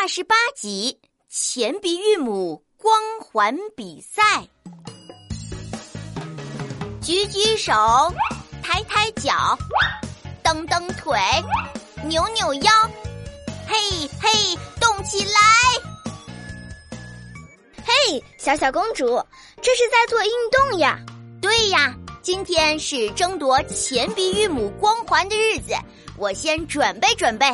二十八集前鼻韵母光环比赛。举举手，抬抬脚，蹬蹬腿，扭扭腰，嘿嘿，动起来！嘿，小小公主，这是在做运动呀？对呀，今天是争夺前鼻韵母光环的日子，我先准备准备。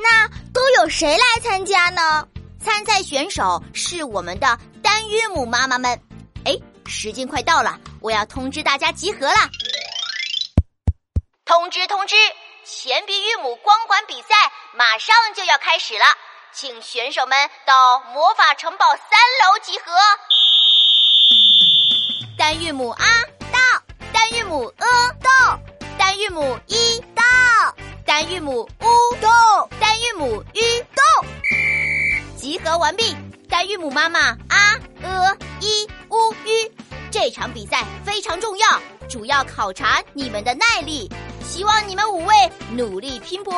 那都有谁来参加呢？参赛选手是我们的单韵母妈妈们。哎，时间快到了，我要通知大家集合了。通知通知，前鼻韵母光环比赛马上就要开始了，请选手们到魔法城堡三楼集合。单韵母啊到，单韵母呃到，单韵母一到，单韵母乌到。母 u go，集合完毕。单韵母妈妈啊呃一乌吁，这场比赛非常重要，主要考察你们的耐力。希望你们五位努力拼搏，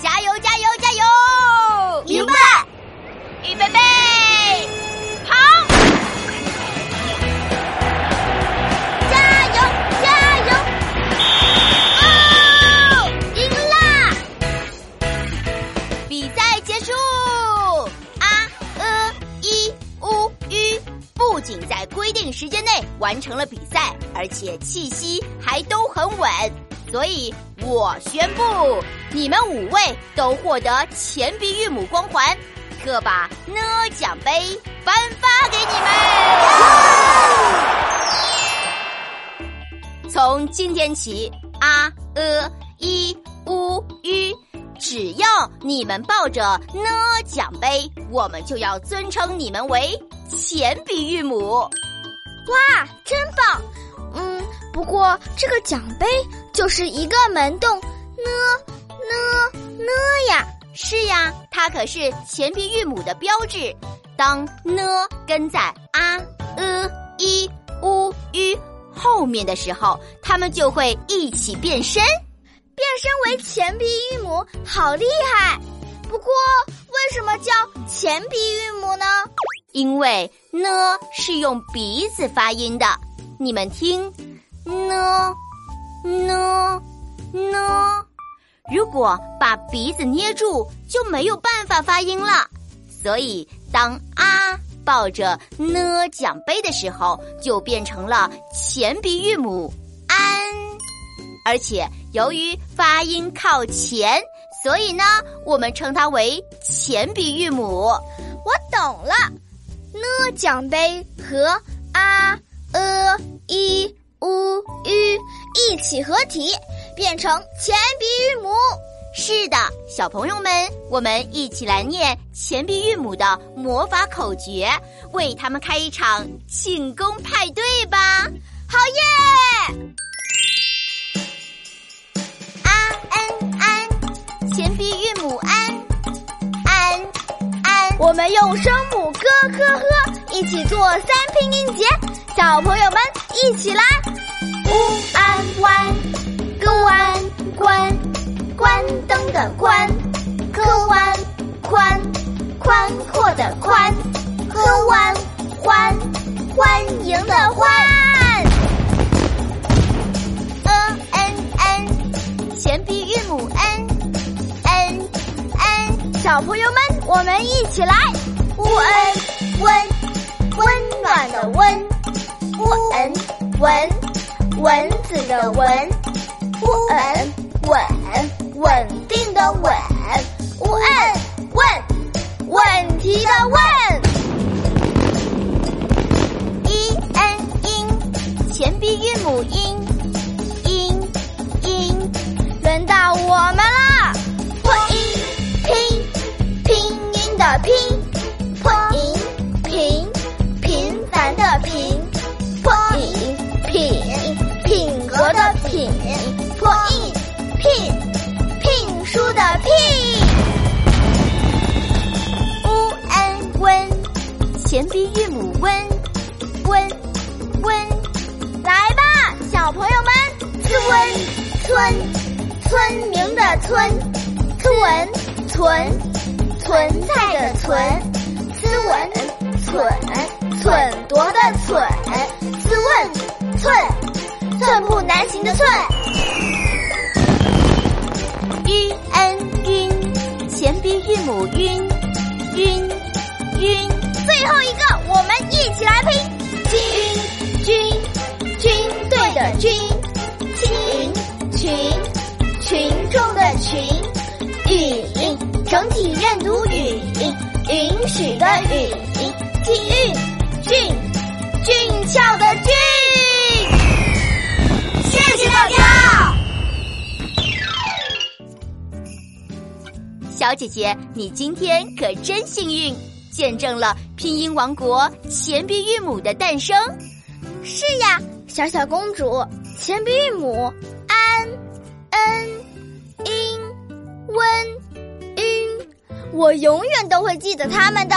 加油加油加油！明白。预备备，仅在规定时间内完成了比赛，而且气息还都很稳，所以我宣布，你们五位都获得前鼻韵母光环，特把呢奖杯颁发给你们。从今天起，啊、呃、一、乌、吁，只要你们抱着呢奖杯，我们就要尊称你们为。前鼻韵母，哇，真棒！嗯，不过这个奖杯就是一个门洞，呢呢呢呀，是呀，它可是前鼻韵母的标志。当呢跟在啊、呃、一、乌、吁后面的时候，它们就会一起变身，变身为前鼻韵母，好厉害！不过，为什么叫前鼻韵母呢？因为呢是用鼻子发音的，你们听，呢呢呢，如果把鼻子捏住，就没有办法发音了。所以当啊抱着呢奖杯的时候，就变成了前鼻韵母安，而且由于发音靠前，所以呢我们称它为前鼻韵母。我懂了。奖杯和啊、呃、一、乌、吁一起合体，变成前鼻韵母。是的，小朋友们，我们一起来念前鼻韵母的魔法口诀，为他们开一场庆功派对吧！好耶！啊安安，前鼻韵母安安安，我们用声母咯呵呵。一起做三拼音节，小朋友们一起来。乌安弯，个弯关，关灯的关，个弯宽，宽阔的宽，个弯欢，欢迎的欢。嗯嗯嗯，前鼻韵母 n n n，小朋友们我们一起来。乌恩温。温暖的温，稳文蚊子的蚊，稳稳稳定的稳，问问问题的问，一 n 音前鼻韵母音音音，轮到我们。前鼻韵母温温温，来吧，小朋友们，村村村民的村，村存存在的存，斯文，寸，寸夺的寸，斯问，寸，寸步难行的寸。晕恩晕，前鼻韵母晕，晕，晕。最后一个，我们一起来拼。军，军，军队的军，群，群，群众的群，允，整体认读允，允许的允，金韵，俊，俊俏的俊。谢谢大家。小姐姐，你今天可真幸运，见证了拼音王国前鼻韵母的诞生。是呀，小小公主，前鼻韵母，an n in w n in，，我永远都会记得他们的。